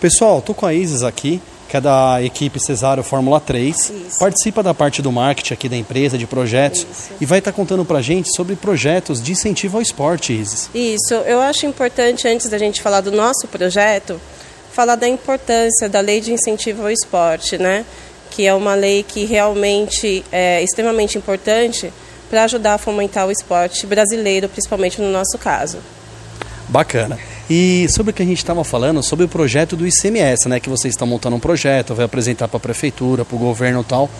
Pessoal, tô com a Isis aqui, que é da equipe Cesário Fórmula 3. Isso. Participa da parte do marketing aqui da empresa, de projetos. Isso. E vai estar contando pra gente sobre projetos de incentivo ao esporte, Isis. Isso, eu acho importante, antes da gente falar do nosso projeto, falar da importância da lei de incentivo ao esporte, né? Que é uma lei que realmente é extremamente importante para ajudar a fomentar o esporte brasileiro, principalmente no nosso caso. Bacana. E sobre o que a gente estava falando, sobre o projeto do ICMS, né? Que vocês estão montando um projeto, vai apresentar para a prefeitura, para o governo e tal.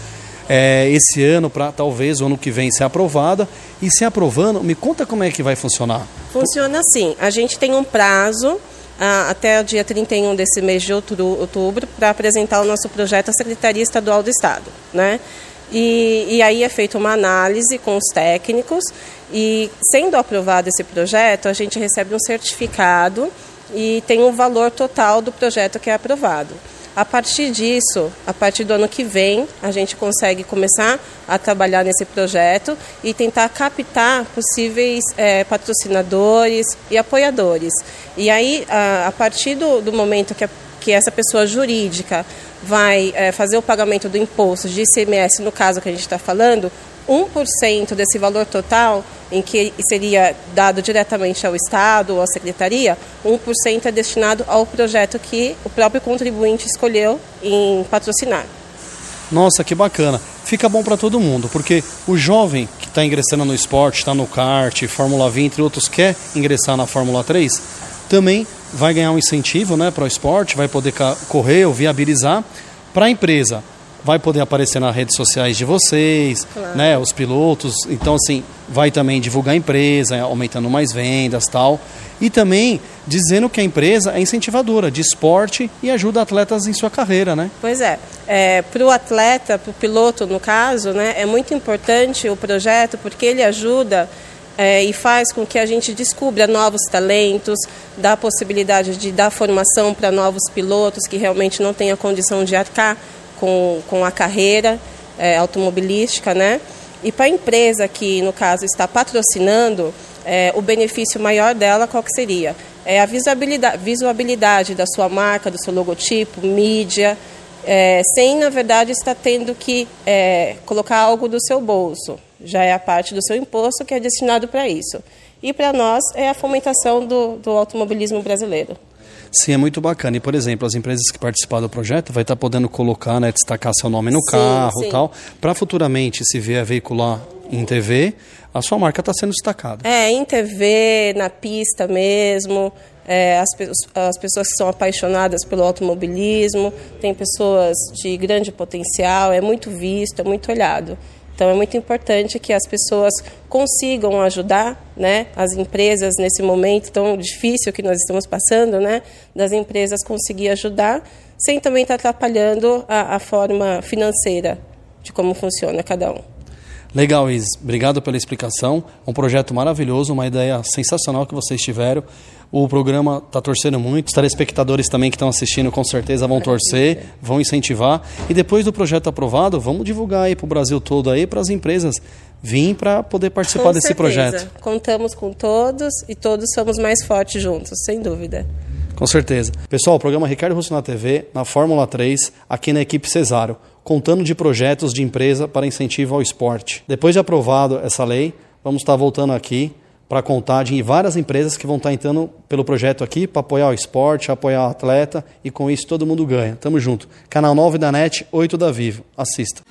É, esse ano, para talvez o ano que vem ser aprovada. E se aprovando, me conta como é que vai funcionar. Funciona assim: a gente tem um prazo ah, até o dia 31 desse mês de outubro, para apresentar o nosso projeto à Secretaria Estadual do Estado. Né? E, e aí é feita uma análise com os técnicos e, sendo aprovado esse projeto, a gente recebe um certificado e tem um valor total do projeto que é aprovado. A partir disso, a partir do ano que vem, a gente consegue começar a trabalhar nesse projeto e tentar captar possíveis é, patrocinadores e apoiadores. E aí, a, a partir do, do momento que, a, que essa pessoa jurídica vai é, fazer o pagamento do imposto de ICMS, no caso que a gente está falando, 1% desse valor total, em que seria dado diretamente ao Estado ou à Secretaria, 1% é destinado ao projeto que o próprio contribuinte escolheu em patrocinar. Nossa, que bacana. Fica bom para todo mundo, porque o jovem que está ingressando no esporte, está no kart, Fórmula 20, entre outros, quer ingressar na Fórmula 3, também vai ganhar um incentivo né, para o esporte, vai poder correr ou viabilizar. Para a empresa, vai poder aparecer nas redes sociais de vocês, claro. né, os pilotos. Então, assim, vai também divulgar a empresa, aumentando mais vendas tal. E também dizendo que a empresa é incentivadora de esporte e ajuda atletas em sua carreira, né? Pois é. é para o atleta, para o piloto, no caso, né, é muito importante o projeto porque ele ajuda é, e faz com que a gente descubra novos talentos, dá a possibilidade de dar formação para novos pilotos que realmente não têm a condição de arcar com, com a carreira é, automobilística, né? E para a empresa que, no caso, está patrocinando, é, o benefício maior dela qual que seria? É a visibilidade, visibilidade da sua marca, do seu logotipo, mídia, é, sem, na verdade, estar tendo que é, colocar algo do seu bolso. Já é a parte do seu imposto que é destinado para isso. E para nós é a fomentação do, do automobilismo brasileiro. Sim, é muito bacana. E, por exemplo, as empresas que participaram do projeto vai estar podendo colocar, né, destacar seu nome no sim, carro e tal, para futuramente, se vier veicular em TV, a sua marca está sendo destacada. É, em TV, na pista mesmo, é, as, as pessoas que são apaixonadas pelo automobilismo, tem pessoas de grande potencial, é muito visto, é muito olhado. Então é muito importante que as pessoas consigam ajudar, né, as empresas nesse momento tão difícil que nós estamos passando, né, das empresas conseguir ajudar, sem também estar atrapalhando a, a forma financeira de como funciona cada um. Legal, Is. Obrigado pela explicação. Um projeto maravilhoso, uma ideia sensacional que vocês tiveram. O programa está torcendo muito. Os telespectadores também que estão assistindo com certeza vão torcer, vão incentivar. E depois do projeto aprovado, vamos divulgar aí para o Brasil todo aí, para as empresas vir para poder participar com desse certeza. projeto. Contamos com todos e todos somos mais fortes juntos, sem dúvida. Com certeza. Pessoal, o programa Ricardo Russo na TV, na Fórmula 3, aqui na equipe Cesário, contando de projetos de empresa para incentivo ao esporte. Depois de aprovado essa lei, vamos estar voltando aqui para contar de várias empresas que vão estar entrando pelo projeto aqui para apoiar o esporte, apoiar o atleta e com isso todo mundo ganha. Tamo junto. Canal 9 da NET, 8 da Vivo. Assista.